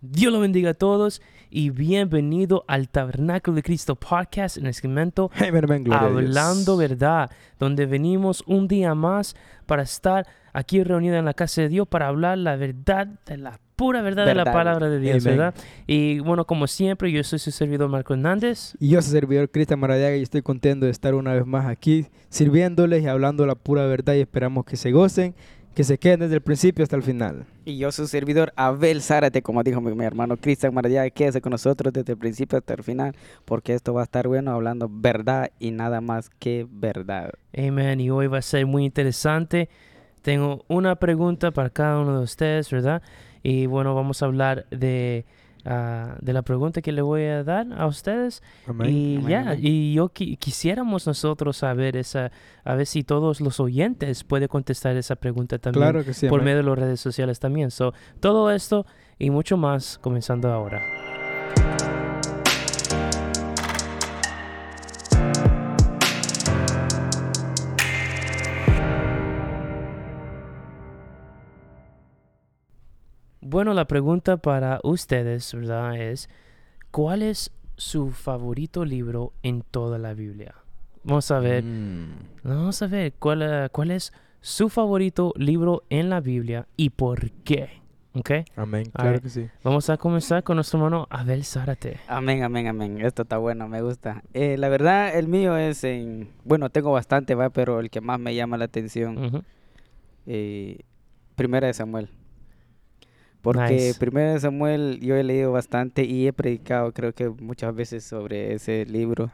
Dios lo bendiga a todos y bienvenido al Tabernáculo de Cristo podcast en el segmento gloria a Dios. Hablando Verdad, donde venimos un día más para estar aquí reunidos en la casa de Dios para hablar la verdad de la pura verdad, de la palabra de Dios. ¿verdad? Y bueno, como siempre, yo soy su servidor Marco Hernández. Y yo soy servidor Cristian Maradiaga y estoy contento de estar una vez más aquí sirviéndoles y hablando la pura verdad y esperamos que se gocen, que se queden desde el principio hasta el final. Y yo su servidor Abel Zárate, como dijo mi, mi hermano Cristian Maravilla, quédese con nosotros desde el principio hasta el final, porque esto va a estar bueno hablando verdad y nada más que verdad. Amen. Y hoy va a ser muy interesante. Tengo una pregunta para cada uno de ustedes, ¿verdad? Y bueno, vamos a hablar de, ah, de la pregunta que le voy a dar a ustedes. Amén. Y Amén, ya, amén. y yo qui- quisiéramos nosotros saber esa, a ver si todos los oyentes pueden contestar esa pregunta también claro que sí. por amén. medio de las redes sociales también. So, todo esto y mucho más comenzando ahora. Bueno, la pregunta para ustedes, ¿verdad? Es, ¿cuál es su favorito libro en toda la Biblia? Vamos a ver. Mm. Vamos a ver cuál, eh, cuál es su favorito libro en la Biblia y por qué. ¿Ok? Amén, claro que sí. Vamos a comenzar con nuestro hermano Abel Zárate. Amén, amén, amén. Esto está bueno, me gusta. Eh, la verdad, el mío es en... Bueno, tengo bastante, va, pero el que más me llama la atención, eh, Primera de Samuel. Porque Nice. Primera de Samuel yo he leído bastante y he predicado creo que muchas veces sobre ese libro.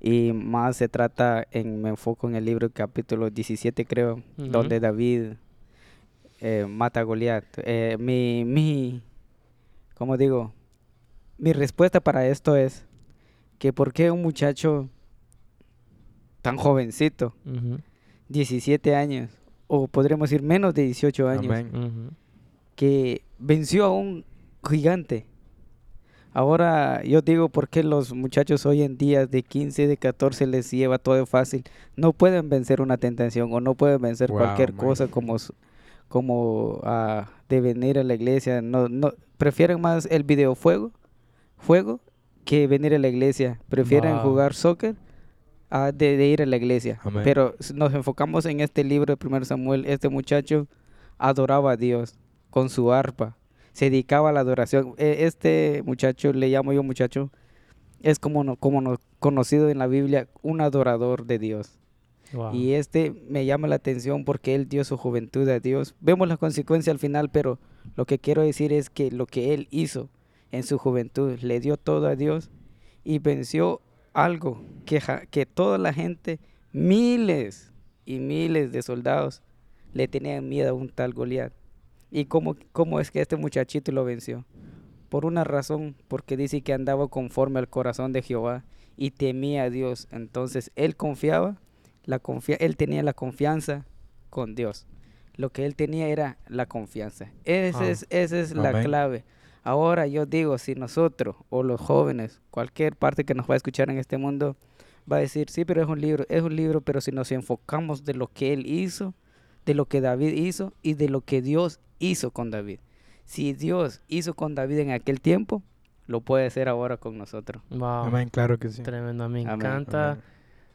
Y más se trata, en, me enfoco en el libro capítulo 17 creo, donde David eh, mata a Goliat. Eh, mi, mi, ¿cómo digo? Mi respuesta para esto es que por qué un muchacho tan jovencito, Ujú. 17 años, o podríamos decir menos de 18 años. Que venció a un gigante. Ahora yo digo por qué los muchachos hoy en día de 15, de 14 les lleva todo fácil. No pueden vencer una tentación o no pueden vencer Wow, cualquier man. cosa como, como ah, de venir a la iglesia. No, no, prefieren más el videojuego juego que venir a la iglesia. Prefieren Wow. jugar soccer ah, de, de ir a la iglesia. Amén. Pero si nos enfocamos en este libro de 1 Samuel. Este muchacho adoraba a Dios con su arpa. Se dedicaba a la adoración. E- Este muchacho, le llamo yo muchacho, es como, no, como no- conocido en la Biblia, un adorador de Dios. Wow. Y este me llama la atención porque él dio su juventud a Dios. Vemos la consecuencia al final, pero lo que quiero decir es que lo que él hizo en su juventud, le dio todo a Dios y venció algo que, que toda la gente, miles y miles de soldados, le tenían miedo a un tal Goliat. ¿Y cómo, cómo es que este muchachito lo venció? Por una razón, porque dice que andaba conforme al corazón de Jehová y temía a Dios. Entonces él confiaba, la confia él tenía la confianza con Dios. Lo que él tenía era la confianza. Esa Ah. es, esa es la clave. Ahora yo digo, si nosotros o los jóvenes, cualquier parte que nos va a escuchar en este mundo, va a decir, sí, pero es un libro, es un libro, pero si nos enfocamos de lo que él hizo, de lo que David hizo y de lo que Dios hizo con David. Si Dios hizo con David en aquel tiempo, lo puede hacer ahora con nosotros. Wow. Amén, claro que sí. Tremendo. Me encanta Amén.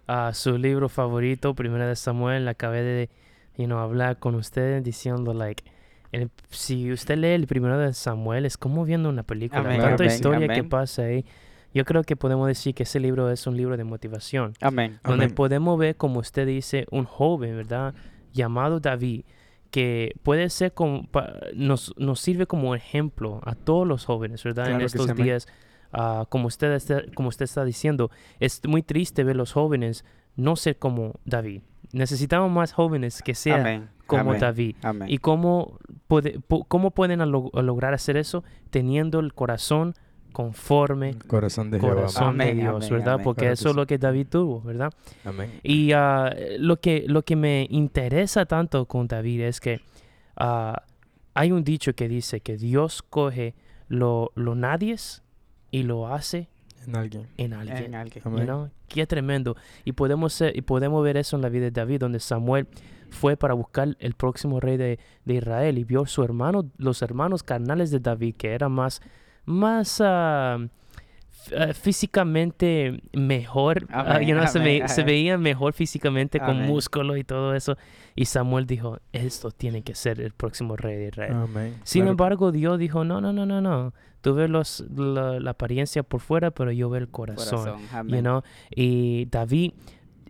ah, su libro favorito, Primera de Samuel. Acabé de you know, hablar con ustedes diciendo, like, el- si usted lee el Primero de Samuel, es como viendo una película. Amén, Tanta amén, historia que pasa ahí. Yo creo que podemos decir que ese libro es un libro de motivación. Amén. donde Amén. podemos ver, como usted dice, un joven, ¿verdad? Llamado David, que puede ser como, pa- nos, nos sirve como ejemplo a todos los jóvenes, ¿verdad? Claro en estos días, ah, como, usted está, como usted está diciendo, es muy triste ver los jóvenes no ser como David. Necesitamos más jóvenes que sean Amén. como Amén. David. Amén. ¿Y cómo, puede, cómo pueden lograr hacer eso? Teniendo el corazón conforme Corazón de corazón Amén, de Dios, amén, ¿verdad? amén. Porque eso es lo que David tuvo, ¿verdad? Amén. Y ah, lo, que, lo que me interesa tanto con David es que ah, hay un dicho que dice que Dios coge lo, lo nadies y lo hace En alguien. en alguien. En alguien. You Amén. know? Qué tremendo. Y podemos, ser- y podemos ver eso en la vida de David, donde Samuel fue para buscar el próximo rey de, de Israel y vio su hermano, los hermanos carnales de David, que eran más, más ah, ah, físicamente mejor, ah, Amén, you know, se, ve- amén, se amén. veían mejor físicamente con músculo y todo eso. Y Samuel dijo, esto tiene que ser el próximo rey de Israel. Amén. Sin Claro. embargo, Dios dijo, no, no, no, no, no. Tú ves los, la, la apariencia por fuera, pero yo veo el corazón. Corazón. you Amén. know? Y David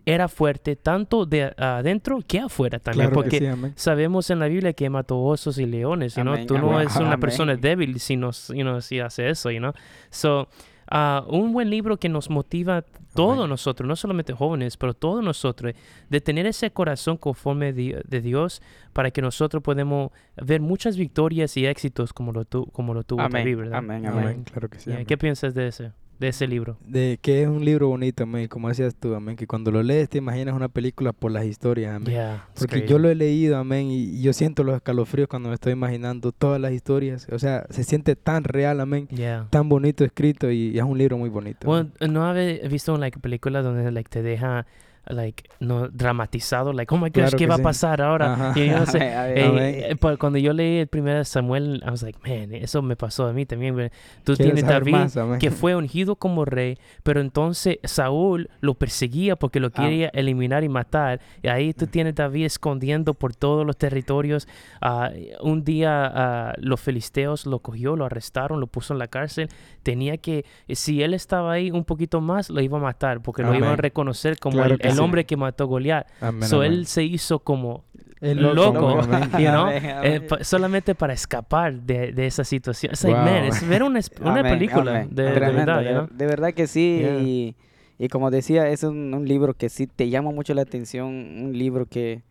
era fuerte tanto de adentro que afuera también, Claro que porque sí, sabemos en la Biblia que mató osos y leones, you know? Amén, Tú no amén, eres una amén. persona débil si, nos, you know, si hace eso, you know? So, ah, un buen libro que nos motiva todos nosotros, no solamente jóvenes, pero todos nosotros, de tener ese corazón conforme di- de Dios para que nosotros podamos ver muchas victorias y éxitos como lo, tu- como lo tuvo Amén. David, ¿verdad? Amén. Amén. Amén. Claro que sí. Yeah, amén. ¿Qué piensas de ese, de ese libro? De que es un libro bonito, amén. Como decías tú, amén. Que cuando lo lees te imaginas una película por las historias, amén. Yeah, Porque yo lo he leído, amén, y yo siento los escalofríos cuando me estoy imaginando todas las historias. O sea, se siente tan real, amén, Yeah. tan bonito escrito y, y es un libro muy bonito. Bueno, ¿no habéis visto like películas donde like te deja like no dramatizado like oh my gosh Claro qué que va a sí. pasar ahora Ajá. Y yo no sé, eh, eh, cuando yo leí el primer Samuel I was like man eso me pasó a mí también tú tienes David más, que fue ungido como rey, pero entonces Saúl lo perseguía porque lo Ah. quería eliminar y matar. Y ahí tú tienes David escondiendo por todos los territorios. Ah, un día ah, los filisteos lo cogió, lo arrestaron, lo puso en la cárcel. Tenía que, si él estaba ahí un poquito más, lo iba a matar porque lo Amén. iban a reconocer como Claro el, el hombre que mató a Goliat. Amén, so amén. él se hizo como El loco, amén. you know, Amén, eh, solamente para escapar de, de esa situación. It's like, Wow. man, es ver una, es- una Amén, película amén. de, verdad, de, you know? de verdad que sí. Yeah. Y, y como decía, es un, un libro que sí te llama mucho la atención. Un libro que,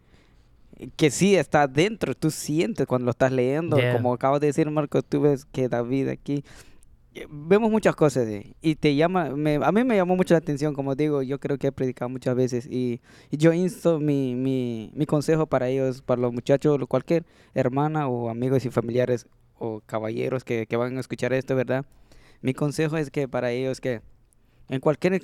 que sí está dentro. Tú sientes cuando lo estás leyendo. Yeah. Como acabas de decir, Marco, tú ves que David aquí. Eh, Vemos muchas cosas y te llama, me- a mí me llamó mucho la atención, como digo, yo creo que he predicado muchas veces y, yo insto mi, mi, mi consejo para ellos, para los muchachos, cualquier hermana o amigos y familiares o caballeros que, que van a escuchar esto, ¿verdad? Mi consejo es que para ellos que en cualquier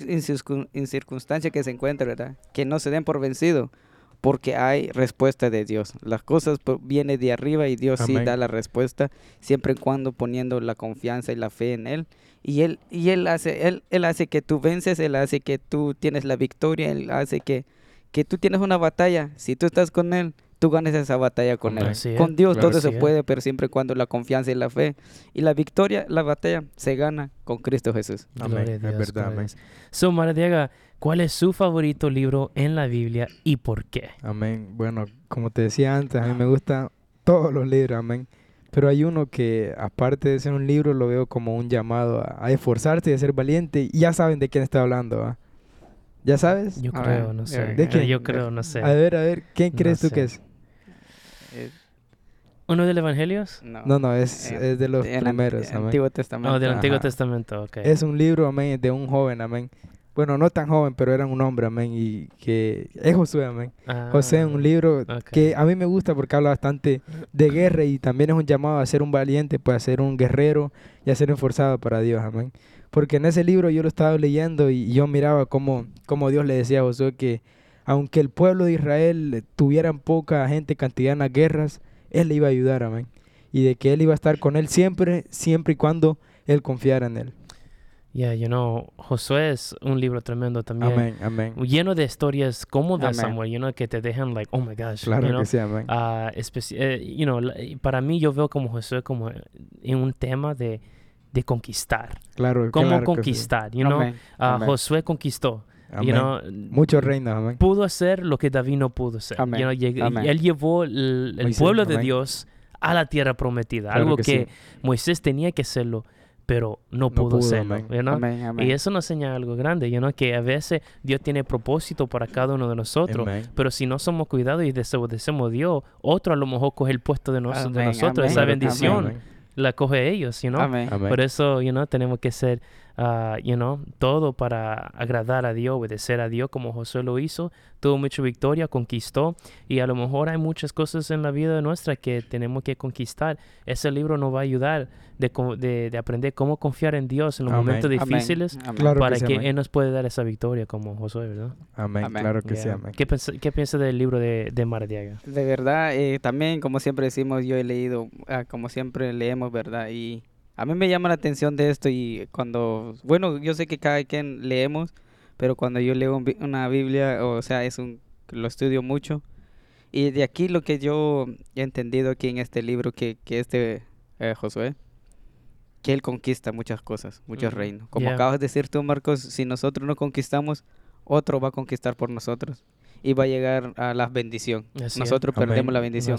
incircunstancia que se encuentre, ¿verdad? Que no se den por vencido, porque hay respuesta de Dios. Las cosas po- vienen de arriba y Dios sí da la respuesta, siempre y cuando poniendo la confianza y la fe en Él. Y Él, y él, hace, él, él hace que tú vences, Él hace que tú tienes la victoria, Él hace que, que tú tienes una batalla. Si tú estás con Él, tú ganes esa batalla con Él. Es, Con Dios claro todo que se sí. puede, pero siempre y cuando la confianza y la fe. Y la victoria, la batalla, se gana con Cristo Jesús. Amén, Gloria a es Dios, verdad, amén. Dios. So, Maradiaga, ¿cuál es su favorito libro en la Biblia y por qué? Amén. Bueno, como te decía antes, a mí me gustan todos los libros, amén. Pero hay uno que, aparte de ser un libro, lo veo como un llamado a, a esforzarse y a ser valiente. Y ya saben de quién está hablando, ¿ah? ¿Ya sabes? Yo A creo, ver, no sé. ¿De Eh, quién? Yo creo, no sé. A ver, a ver, ¿quién No crees tú sé. que es? Eh, ¿Uno del Evangelios? no, No, no, es, Eh, es de los el primeros, amén. Antiguo Testamento. No, del Antiguo Ajá. Testamento, ok. Es un libro, amén, de un joven, amén. Bueno, no tan joven, pero era un hombre, amén, y que es Josué, amén. Ah, José es un libro ok. que a mí me gusta porque habla bastante de guerra y también es un llamado a ser un valiente, pues a ser un guerrero y a ser esforzado para Dios, amén. Porque en ese libro yo lo estaba leyendo y yo miraba cómo, cómo Dios le decía a Josué que aunque el pueblo de Israel tuviera poca gente, cantidad en las guerras, él le iba a ayudar, amén. Y de que él iba a estar con él siempre, siempre y cuando él confiara en él. Yeah, you know, Josué es un libro tremendo también. Amén, amén. Lleno de historias como de Amén. Samuel, you know, que te dejan like, oh my gosh, Claro you know. que sí, amén. Especi- eh, you know, para mí yo veo como Josué como en un tema de, de conquistar. Claro, Cómo claro que sí. conquistar, you know. Amén, Ah, amén. Josué conquistó, you know. Muchos reinos, amén. Pudo hacer lo que David no pudo hacer. Amén, You know, lleg- amén. Él llevó el, el Moisés, pueblo de amén. Dios a la tierra prometida. Claro algo que que, sí. Moisés tenía que hacerlo, pero no, No pudo, pudo, hacerlo. amén. you know. Amén, amén. Y eso nos enseña algo grande, you know, que a veces Dios tiene propósito para cada uno de nosotros. Amén. Pero si no somos cuidados y desobedecemos a Dios, otro a lo mejor coge el puesto de, nos- de nosotros, amén. esa bendición. amén. la coge ellos, you know? Por eso, you know, tenemos que ser, ah, you know, todo para agradar a Dios, obedecer a Dios como Josué lo hizo. Tuvo mucha victoria, conquistó. Y a lo mejor hay muchas cosas en la vida nuestra que tenemos que conquistar. Ese libro nos va a ayudar de, co- de, de aprender cómo confiar en Dios en los Amén. momentos Amén. difíciles Amén. Claro para que sí, que amén. Él nos puede dar esa victoria como Josué, ¿verdad? Amén, Amén. claro que sí, Yeah. amén. ¿Qué, ¿Qué piensa del libro de, de Maradiaga? De verdad, eh, también como siempre decimos, yo he leído, ah, como siempre leemos, ¿verdad? Y a mí me llama la atención de esto y cuando, bueno, yo sé que cada quien leemos, pero cuando yo leo una Biblia, o sea, es un, lo estudio mucho. Y de aquí lo que yo he entendido aquí en este libro, que, que este eh, Josué, que él conquista muchas cosas, muchos reinos. Como Yeah. acabas de decir tú, Marcos, si nosotros no conquistamos, otro va a conquistar por nosotros y va a llegar a la bendición. Así es. Nosotros Amén. perdemos la bendición.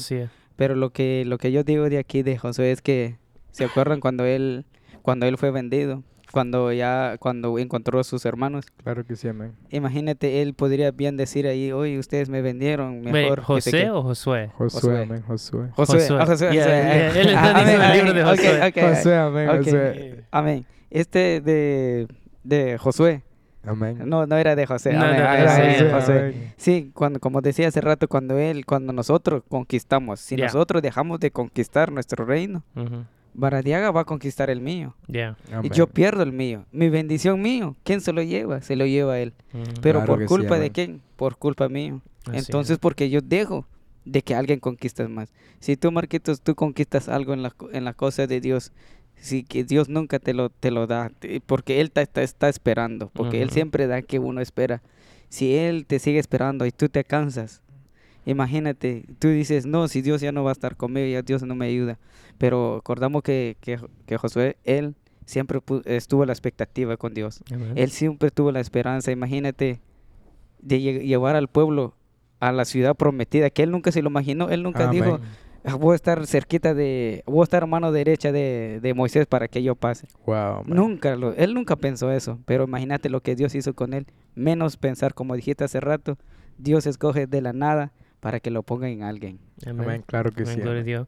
Pero lo que, lo que yo digo de aquí de Josué es que, ¿se acuerdan cuando él, cuando él fue vendido? Cuando ya, cuando encontró a sus hermanos. Claro que sí, amén. Imagínate, él podría bien decir ahí, oye, ustedes me vendieron mejor. que sé ¿José qué". o Josué? Josué, amén, Josué. Josué, Josué. ah, Josué, Yeah, Josué, yeah, él está Ah, diciendo amén, el libro de Josué. ok, ok, Josué, amén, ok. Josué. Amén. Este de, de Josué. Amén. No, no era de José. No, amén, no, ah, era de. José. amén. Sí, cuando, como decía hace rato, cuando él, cuando nosotros conquistamos, si Yeah. nosotros dejamos de conquistar nuestro reino, Ujú. Baradiaga va a conquistar el mío. Yeah. Y yo pierdo el mío. Mi bendición mío. ¿Quién se lo lleva? Se lo lleva él. Ujú. Pero Claro por sí, culpa de quién? Por culpa mío. Así es. Entonces, porque yo dejo de que alguien conquiste más. Si tú, Marquitos, tú conquistas algo en la, en la cosa de Dios, si que Dios nunca te lo, te lo da, porque Él te está, está esperando, porque Él siempre da que uno espera. Si Él te sigue esperando y tú te cansas, imagínate, tú dices, no, si Dios ya no va a estar conmigo, ya Dios no me ayuda. Pero acordamos que, que, que Josué, Él siempre estuvo a la expectativa con Dios. Él siempre tuvo la esperanza, imagínate, de lle- llevar al pueblo a la ciudad prometida, que él nunca se lo imaginó, él nunca dijo, "Ah, voy a estar cerquita de, voy a estar a mano derecha de, de Moisés para que yo pase. Wow. Nunca, lo, él nunca pensó eso, pero imagínate lo que Dios hizo con él, menos pensar, como dijiste hace rato, Dios escoge de la nada para que lo ponga en alguien. Amén. Claro que Amén, sí. gloria a. Dios.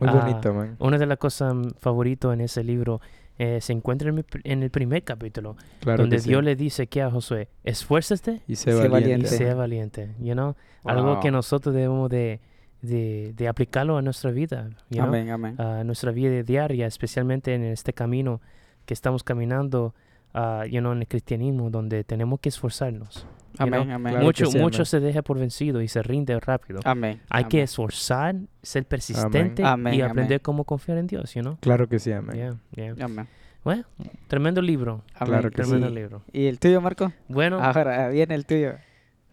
Muy Ah, bonito. Una de las cosas mm, favoritas en ese libro eh, se encuentra en, mi pr- en el primer capítulo, Claro donde sí. Dios le dice que a Josué, esfuérzate Y sé Sé y valiente. valiente. sea valiente. You know? Algo que nosotros debemos de, de, de aplicarlo a nuestra vida. you know? Amén, amén. a nuestra vida diaria, especialmente en este camino que estamos caminando ah, you know, en el cristianismo, donde tenemos que esforzarnos. you know. Amén, amén. Claro que mucho sí, mucho amén. se deja por vencido y se rinde rápido. Amén. Hay que amén. esforzar, ser persistente Amén, y amén. aprender cómo confiar en Dios, you know? Claro que sí, amén. Yeah, yeah. Amén. Bueno, tremendo libro. Amén. Claro que sí. Tremendo ¿Y- libro. ¿Y el tuyo, Marco? Bueno, Ahora viene el tuyo.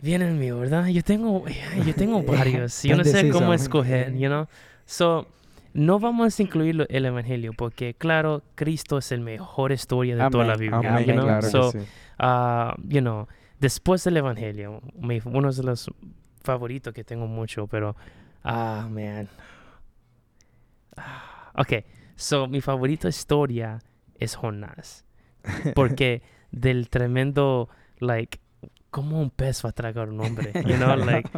viene el mío, ¿verdad? Yo tengo, yo tengo varios. Yo no sé cómo escoger, you know? So, no vamos a incluir el evangelio porque, claro, Cristo es el mejor historia de toda la Amén. Biblia, Amén, you know? claro So, sí. ah, you know, después del evangelio, mi- uno de los favoritos que tengo mucho, pero, ah, man. Ah, ok, so, mi favorita historia es Jonás. Porque del tremendo, like, como un pez va a tragar un hombre, you know, like,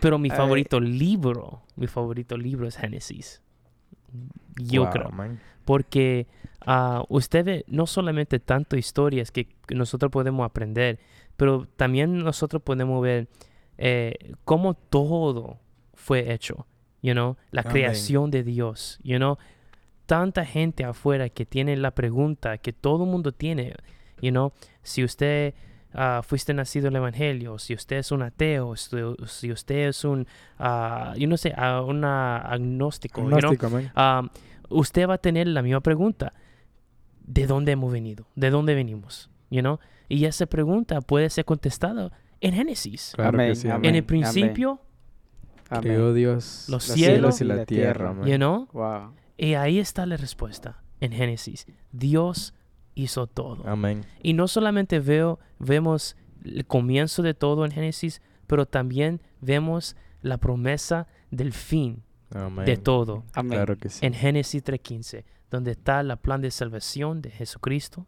pero mi favorito libro, mi favorito libro es Génesis. Yo Wow, creo. man. Porque ah, usted ve no solamente tanto historias que, que nosotros podemos aprender, pero también nosotros podemos ver eh, cómo todo fue hecho, you know, la Amén. creación de Dios, you know, tanta gente afuera que tiene la pregunta que todo el mundo tiene, you know, si usted ah, fuiste nacido en el Evangelio, si usted es un ateo, si, usted es un, ah, yo no sé, ah, una agnóstico, you know, Agnóstico, um, usted va a tener la misma pregunta. ¿De dónde hemos venido? ¿De dónde venimos? You know? Y esa pregunta puede ser contestada en Génesis. Claro Amén, que sí, amén. amén. En el principio, Amén. Creó Dios Los los cielos y la tierra, amén. you know? Wow. Y ahí está la respuesta en Génesis. Dios hizo todo. Amén. Y no solamente veo, vemos el comienzo de todo en Génesis, pero también vemos la promesa del fin Amén. de todo. Amén. Claro que sí. en Génesis 3.15, donde está la plan de salvación de Jesucristo.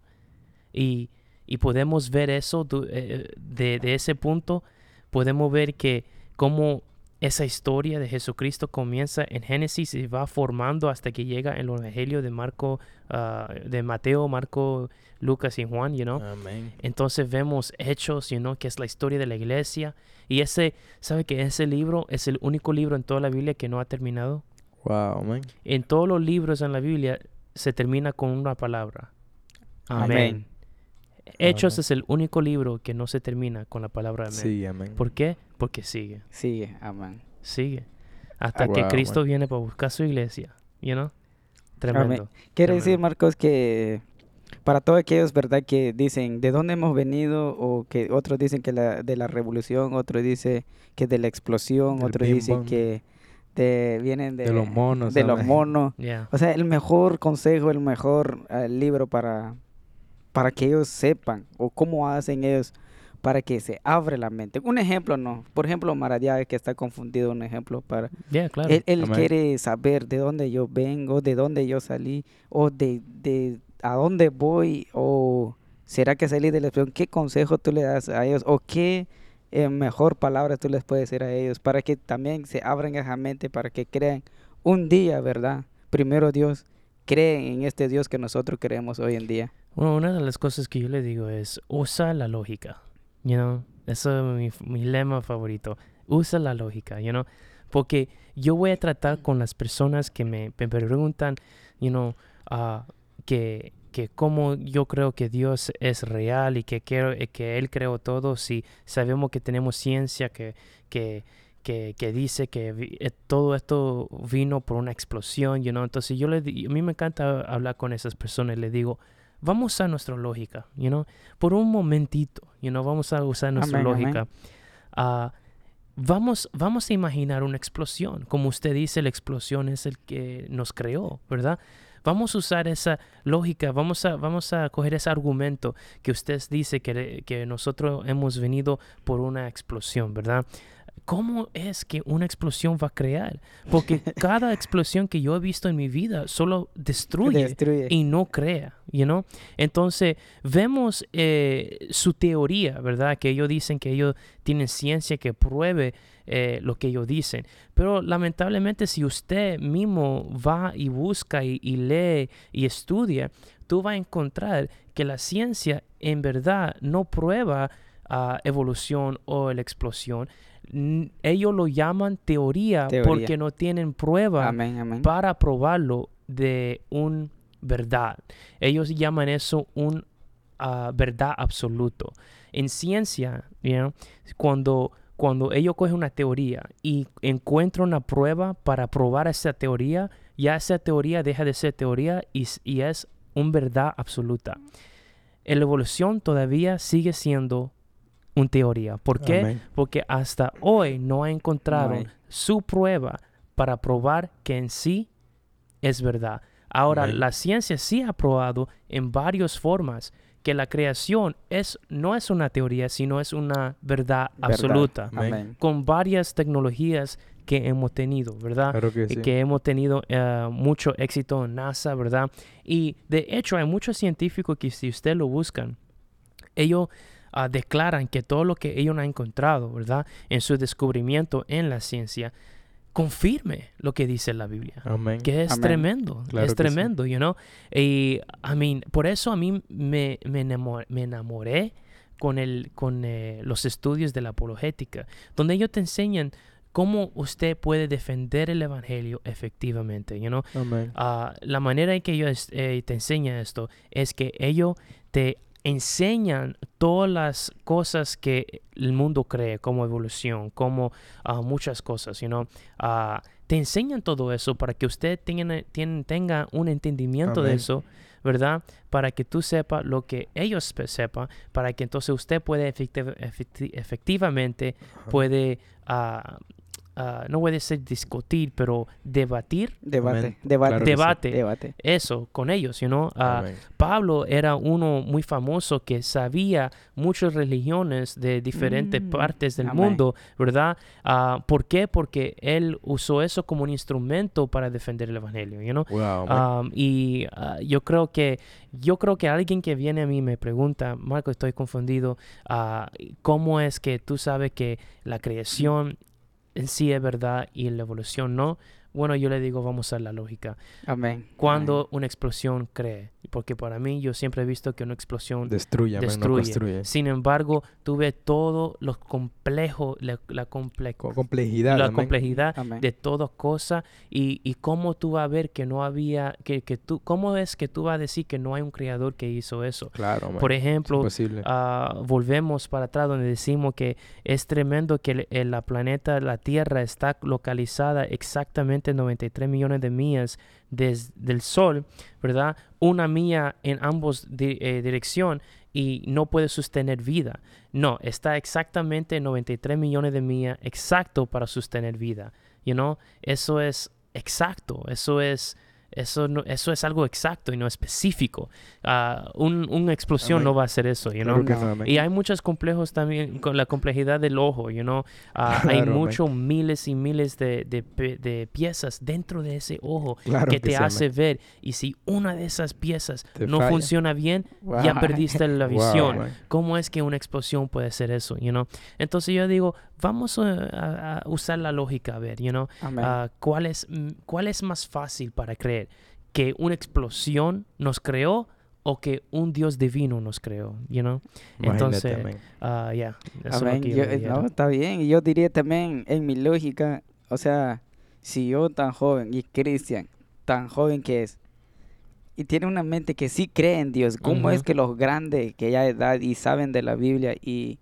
Y, y podemos ver eso du- eh, de, de ese punto, podemos ver que como esa historia de Jesucristo comienza en Génesis y va formando hasta que llega en el Evangelio de Marco, ah, de Mateo, Marco, Lucas y Juan, you know. Amén. Entonces vemos Hechos, you know, que es la historia de la iglesia. Y ese, ¿sabe que ese libro es el único libro en toda la Biblia que no ha terminado? Wow. En todos los libros en la Biblia se termina con una palabra. Amén. Hechos Amén. es el único libro que no se termina con la palabra amén. Sí, amén. ¿Por qué? Porque sigue, Sigue, amén. sigue. Hasta Ah, que wow, Cristo viene para buscar su iglesia, you know? Tremendo. Quiere decir. Marcos, que para todos aquellos, ¿verdad? Que dicen de dónde hemos venido o que otros dicen que la, de la revolución, otros dicen que de la explosión, Del otros dicen que de, vienen de, De los monos, de los amén. monos. Yeah. O sea, el mejor consejo, el mejor eh, libro para, para que ellos sepan o cómo hacen ellos para que se abre la mente. Un ejemplo, no. Por ejemplo, Maradiaga, que está confundido, un ejemplo para... Yeah, claro. Él, él quiere saber de dónde yo vengo, de dónde yo salí, o de, de a dónde voy, o será que salí de la expresión. ¿Qué consejo tú le das a ellos? ¿O qué eh, mejor palabra tú les puedes decir a ellos? Para que también se abran esa mente, para que crean un día, ¿verdad? Primero Dios, creen en este Dios que nosotros creemos hoy en día. Una de las cosas que yo le digo es usa la lógica, you know. Eso es mi, lema favorito. Usa la lógica, you know. Porque yo voy a tratar con las personas que me, preguntan, you know, ah, que, que cómo yo creo que Dios es real y que, quiero, eh, que Él creó todo, si sabemos que tenemos ciencia que, que, que, que dice que eh, todo esto vino por una explosión, you know. Entonces yo le a mí me encanta hablar con esas personas le digo, vamos a nuestra lógica, you know, por un momentito, you know, vamos a usar nuestra Amén, amén. lógica. Ah, vamos, vamos a imaginar una explosión. Como usted dice, la explosión es el que nos creó, ¿verdad? Vamos a usar esa lógica, vamos a, vamos a coger ese argumento que usted dice que, que nosotros hemos venido por una explosión, ¿verdad? ¿Cómo es que una explosión va a crear? Porque cada explosión que yo he visto en mi vida solo destruye Destruye. y no crea, you know? Entonces, vemos eh, su teoría, ¿verdad? Que ellos dicen que ellos tienen ciencia que pruebe eh, lo que ellos dicen. Pero lamentablemente, si usted mismo va y busca y, y lee y estudia, tú vas a encontrar que la ciencia en verdad no prueba evolución o la explosión. Ellos lo llaman teoría, Teoría. porque no tienen prueba Amén, amén. para probarlo de un verdad. Ellos llaman eso un ah, verdad absoluto. En ciencia, you know, cuando, cuando ellos cogen una teoría y encuentran una prueba para probar esa teoría, ya esa teoría deja de ser teoría y, y es un verdad absoluta. La evolución todavía sigue siendo una teoría. ¿Por qué? Amén. Porque hasta hoy no encontraron hay. su prueba para probar que en sí es verdad. Ahora, Amén. la ciencia sí ha probado en varias formas que la creación es, no es una teoría, sino es una verdad, Verdad. absoluta, Amén. Amén. con varias tecnologías que hemos tenido, ¿verdad? Claro que y sí. que hemos tenido eh, mucho éxito en NASA, ¿verdad? Y de hecho hay muchos científicos que si usted lo buscan, ellos ah, declaran que todo lo que ellos han encontrado, ¿verdad? En su descubrimiento en la ciencia, confirme lo que dice la Biblia. Amén. Que es Amén. tremendo, Claro es que sí. tremendo, you know. Y, I mean, por eso a mí me, me, enamo- me enamoré con, el, con eh, los estudios de la apologética, donde ellos te enseñan cómo usted puede defender el evangelio efectivamente, you know. Amén. Ah, la manera en que ellos eh, te enseñan esto es que ellos te enseñan todas las cosas que el mundo cree, como evolución, como ah, muchas cosas, you know. Ah, te enseñan todo eso para que usted tenga, un entendimiento de eso, ¿verdad? Para que tú sepas lo que ellos sepan, para que entonces usted puede efecti- efecti- efectivamente puede, ah, ah, no puede ser discutir, pero debatir Debate. Debate. Claro que sí. Debate. Eso con ellos, you know? Ah. Pablo era uno muy famoso que sabía muchas religiones de diferentes Mm, partes del amén. mundo, ¿verdad? Ah, ¿Por qué? Porque él usó eso como un instrumento para defender el evangelio, you know? Wow. Um, y yo creo que yo creo que alguien que viene a mí me pregunta, Marco, estoy confundido, ¿cómo es que tú sabes que la creación en sí es verdad y la evolución no, bueno, yo le digo, vamos a la lógica. Amén. Cuando una explosión cree, porque para mí yo siempre he visto que una explosión Destruye, amén, no destruye. Sin embargo, tuve todo lo complejo, la, la, comple- Con complejidad, la amén. complejidad Amén. de todas cosas y, y cómo tú vas a ver que no había, que, que tú, cómo es que tú vas a decir que no hay un creador que hizo eso. Claro. Por ejemplo, ah, volvemos para atrás donde decimos que es tremendo que el, el- la planeta, la Tierra, está localizada exactamente 93 millones de millas desde el Sol, ¿verdad? Una milla en ambos di- eh, dirección y no puede sostener vida. No, está exactamente 93 millones de millas exacto para sostener vida. You know? Eso es exacto, eso es... Eso, no, eso es algo exacto y no específico. Ah, un- una explosión Amén. no va a hacer eso, you know? Claro que No. Y hay muchos complejos también con la complejidad del ojo, you know. Hay Claro, amén. muchos miles y miles de, de de piezas dentro de ese ojo Claro que te sí, amén. hace ver. Y si una de esas piezas Te no falla. funciona bien, ya Wow. perdiste la Wow, visión. amén. ¿Cómo es que una explosión puede ser eso, you know? Entonces yo digo, vamos a, a- usar la lógica, a ver, you know. Ah, ¿cuál, es, mm, ¿Cuál es más fácil para creer? ¿Que una explosión nos creó o que un Dios divino nos creó, you know? Imagínate, Entonces, amén. Ah, ya. no, está bien. Y yo diría también, en mi lógica, o sea, si yo tan joven y Cristian, tan joven que es, y tiene una mente que sí cree en Dios, ¿cómo es que los grandes que ya edad y saben de la Biblia y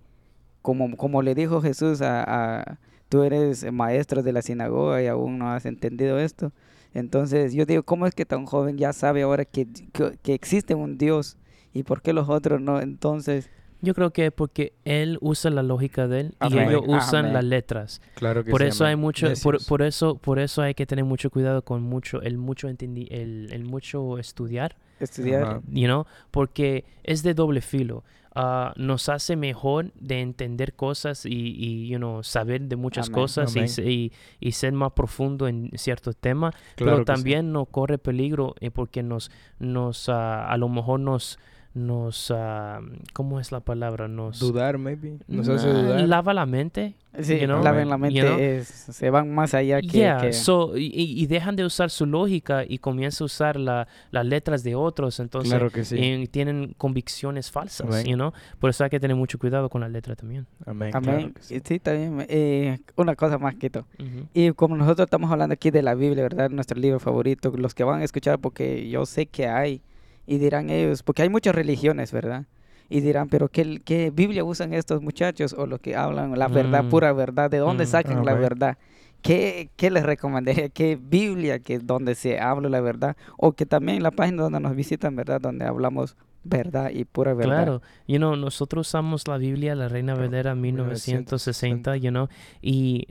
como, como le dijo Jesús a, a- tú eres maestro de la sinagoga y aún no has entendido esto? Entonces yo digo, ¿cómo es que tan joven ya sabe ahora que, que, que existe un Dios y por qué los otros no? Entonces, Yo creo que porque él usa la lógica de él y Amén. ellos usan Amén. las letras. Claro que Por sí, eso hay mucho, por, por eso, por eso hay que tener mucho cuidado con mucho, el mucho entendi- el, el mucho estudiar, estudiar... Ajá. you know, porque es de doble filo. Ah, nos hace mejor de entender cosas y, y you know, saber de muchas Amén. cosas y, Amén. y, y ser más profundo en ciertos temas, Claro pero sí. también nos corre peligro eh, porque nos, nos ah, a lo mejor nos, nos, ah, ¿cómo es la palabra? Nos Dudar, maybe. Nos hace Nah, dudar. lava la mente. Sí, you know, laven la you mente, know? es- se van más allá que... Yeah, que- so, y, y- dejan de usar su lógica y comienzan a usar la- las letras de otros, entonces Claro que sí. y tienen convicciones falsas, Amén. you know? Por eso hay que tener mucho cuidado con las letras también. Amén. Amén. claro sí. Sí, también. eh, una cosa más, Quito. Ujú. Y como nosotros estamos hablando aquí de la Biblia, ¿verdad? Nuestro libro favorito, los que van a escuchar, porque yo sé que hay, y dirán ellos, porque hay muchas religiones, ¿verdad? Y dirán, pero ¿qué, qué Biblia usan estos muchachos? O los que hablan la verdad, Mm. pura verdad, ¿de dónde Mm. sacan la Amén. verdad? ¿Qué, ¿Qué les recomendaría? ¿Qué Biblia que donde se habla la verdad? O que también la página donde nos visitan, ¿verdad? Donde hablamos verdad y pura verdad. Claro, you know, nosotros usamos la Biblia, la Reina Valera 1960, 1960. you know, y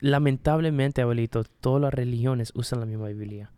lamentablemente, abuelito, todas las religiones usan la misma Biblia.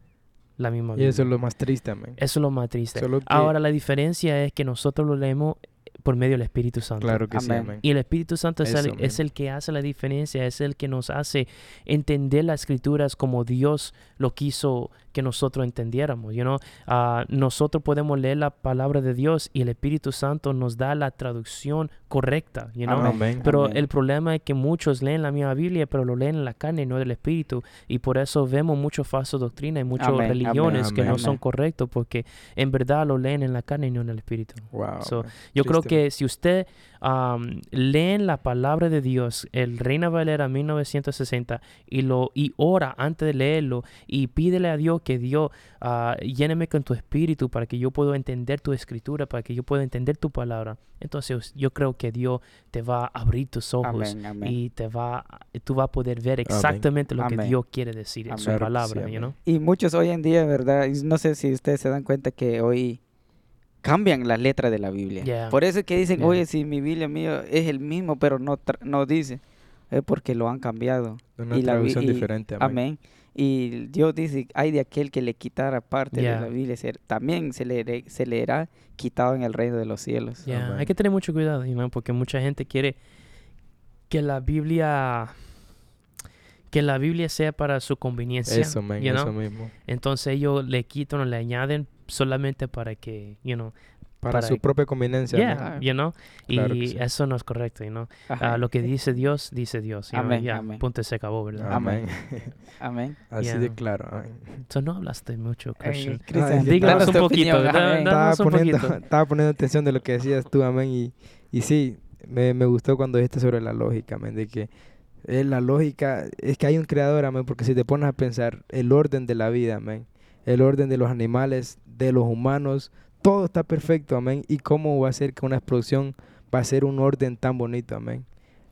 La misma Y Biblia. eso es lo más triste, amén. Eso es lo más triste. Solo que- Ahora, la diferencia es que nosotros lo leemos por medio del Espíritu Santo. Claro que sí, Amén. amén. Y el Espíritu Santo es, el, Eso es mismo. el que hace la diferencia, es el que nos hace entender las escrituras como Dios lo quiso que nosotros entendiéramos. You know? Ah, nosotros podemos leer la palabra de Dios y el Espíritu Santo nos da la traducción correcta. You know? Amén. Pero Amén. el problema es que muchos leen la misma Biblia, pero lo leen en la carne y no del Espíritu. Y por eso vemos muchas falsas doctrinas y muchas Amén, religiones que amén, no son amén. correctos porque en verdad lo leen en la carne y no en el Espíritu. Wow. So. Yo creo que si usted am, leen la palabra de Dios, el Reina Valera 1960, y lo y ora antes de leerlo y pídele a Dios que Dios ah, lléneme con tu espíritu para que yo pueda entender tu escritura, para que yo pueda entender tu palabra. Entonces yo creo que Dios te va a abrir tus ojos Amén, amén. y te va tú vas a poder ver exactamente lo que Amén. Dios quiere decir en Amén. su que sí, palabra, you amén. know? Y muchos hoy en día, ¿verdad? No sé si ustedes se dan cuenta que hoy cambian la letra de la Biblia. Yeah. Por eso es que dicen, Yeah. oye, si mi Biblia mío es el mismo, pero no, no dice. Es porque lo han cambiado. Una y la traducción y- diferente, amén. Amén. Y Dios dice, hay de aquel que le quitara parte Yeah. de la Biblia, también se le, se le era quitado en el reino de los cielos. Yeah. Hay que tener mucho cuidado, know, porque mucha gente quiere que la Biblia que la Biblia sea para su conveniencia. Eso, amén, you know. eso mismo. Entonces ellos le quitan o le añaden solamente para que, you know, Para, para- su propia conveniencia. Yeah, amén. you know, Claro y sí. eso no es correcto, you know. Ah, lo que dice Dios, dice Dios. you know, Amén, ya, amén. punto y se acabó, ¿verdad? Amén. Amén. Así Yeah. de claro. So, no hablaste mucho, Christian. Cristian, Ay, Díganos un poquito, opinión, da- estaba un poniendo, poquito. estaba poniendo atención de lo que decías tú, amén. Y, y sí, me, me gustó cuando dijiste sobre la lógica, amén. De que eh, la lógica es que hay un creador, amén. Porque si te pones a pensar el orden de la vida, amén. El orden de los animales, de los humanos, todo está perfecto, amén. Y cómo va a ser que una explosión va a ser un orden tan bonito, amén.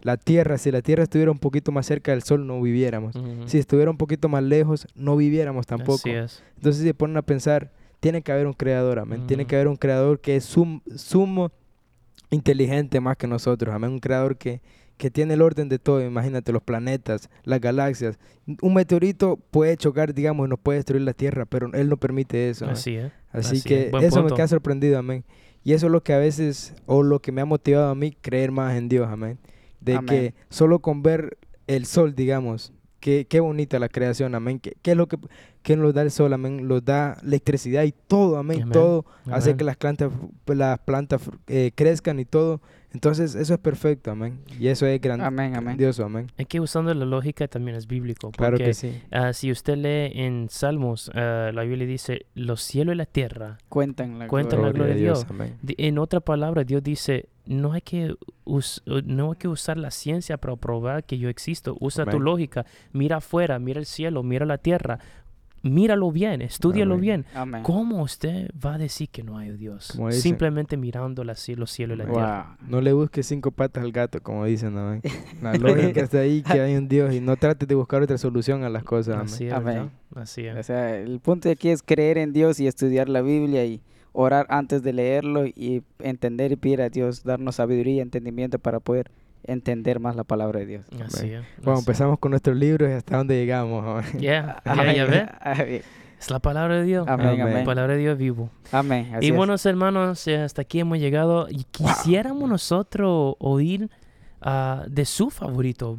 La tierra, si la tierra estuviera un poquito más cerca del sol, no viviéramos. Si estuviera un poquito más lejos, no viviéramos tampoco. Así es. Entonces si se ponen a pensar, tiene que haber un creador, amén. Tiene que haber un creador que es sum- sumo inteligente más que nosotros, amén. Un creador que, que tiene el orden de todo. Imagínate los planetas, las galaxias. Un meteorito puede chocar, digamos, y nos puede destruir la Tierra, pero él no permite eso. Así es. Así, así que es. Eso me queda sorprendido, amén. Y eso es lo que a veces, o lo que me ha motivado a mí, creer más en Dios, amén. De Amén. que solo con ver el sol, digamos, qué, qué bonita la creación, amén. ¿Qué, qué es lo que, que nos da el sol, amén? Nos da electricidad y todo, amén. Amén. Todo hace que las plantas, las plantas eh, crezcan y todo. Entonces, eso es perfecto, amén. Y eso es gran- Amén, amén. grandioso, amén. Es que usando la lógica también es bíblico. Claro porque, que sí. ah, si usted lee en Salmos, ah, la Biblia dice, los cielos y la tierra. Cuentan la Cuentan la gloria. gloria de Dios. amén. Di- En otra palabra, Dios dice, no hay que, us- uh, no hay que usar la ciencia para probar que yo existo. Usa tu Amén. lógica. Mira afuera, mira el cielo, mira la tierra. Míralo bien, estúdialo Amén. bien. Amén. ¿Cómo usted va a decir que no hay Dios? Simplemente mirando la, los cielos y la tierra. No le busques cinco patas al gato, como dicen, amén. La lógica está ahí, que hay un Dios y no trates de buscar otra solución a las cosas, amén. Así es, Amén. ¿verdad? Así es. O sea, el punto de aquí es creer en Dios y estudiar la Biblia y orar antes de leerlo y entender y pedir a Dios darnos sabiduría y entendimiento para poder entender más la palabra de Dios. Así es. Bueno, así- empezamos con nuestros libros y hasta dónde llegamos. Yeah, yeah, Amén. ya. Es la palabra de Dios. Amén, Amén. La palabra de Dios vivo. Amén. así y es. buenos hermanos, eh, hasta aquí hemos llegado y quisiéramos nosotros oír ah, de su favorito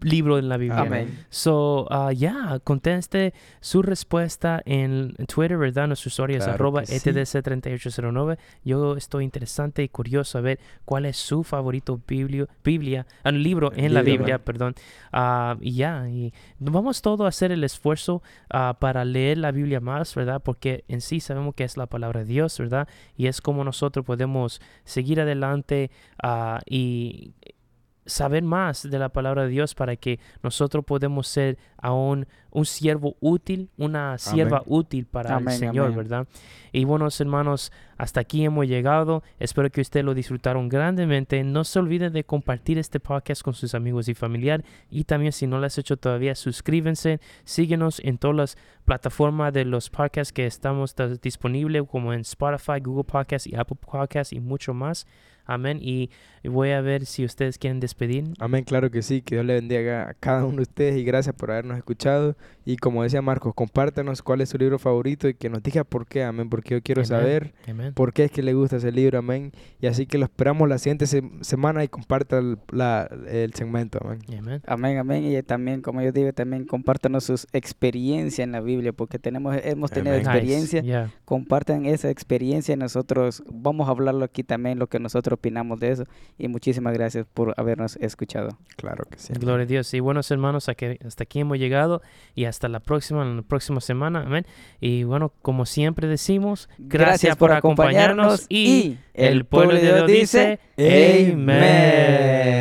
libro en la Biblia. Amén. So, ah, ya, conteste su respuesta en Twitter, ¿verdad? Nuestro usuario es Claro arroba que sí. ETDC3809. Yo estoy interesante y curioso a ver cuál es su favorito biblio- Biblia, ah, libro en la Biblia, perdón. Ah, y ya, y vamos todo a hacer el esfuerzo ah, para leer la Biblia más, ¿verdad? Porque en sí sabemos que es la palabra de Dios, ¿verdad? Y es como nosotros podemos seguir adelante y saber más de la palabra de Dios para que nosotros podemos ser aún un siervo útil, una sierva útil para Amén, el Señor, amén. ¿verdad? Y buenos hermanos, hasta aquí hemos llegado. Espero que ustedes lo disfrutaron grandemente. No se olviden de compartir este podcast con sus amigos y familiares. Y también si no lo has hecho todavía, suscríbanse. Síguenos en todas las plataformas de los podcasts que estamos ta- disponibles, como en Spotify, Google Podcasts y Apple Podcasts y mucho más. Amén. Y y voy a ver si ustedes quieren despedir. Amén, claro que sí, que Dios le bendiga a cada uno de ustedes y gracias por habernos escuchado. Y como decía Marcos, compártanos cuál es su libro favorito y que nos diga por qué, amén, porque yo quiero Amén. saber Amén. por qué es que le gusta ese libro, amén. Y así que lo esperamos la siguiente se- semana y comparta el, la- el segmento, amén. Amén. Amén, amén. Y también, como yo digo, también compártanos sus experiencias en la Biblia, porque tenemos, hemos tenido Amén. experiencia. Nice. Yeah. Compartan esa experiencia. Nosotros vamos a hablarlo aquí también, lo que nosotros opinamos de eso. Y muchísimas gracias por habernos escuchado. Claro que sí. amén. Gloria a Dios. Y buenos hermanos, hasta aquí hemos llegado y hasta la próxima, en la próxima semana. Amén. Y bueno, como siempre decimos, gracias, por acompañarnos y el pueblo de Dios dice. Amén.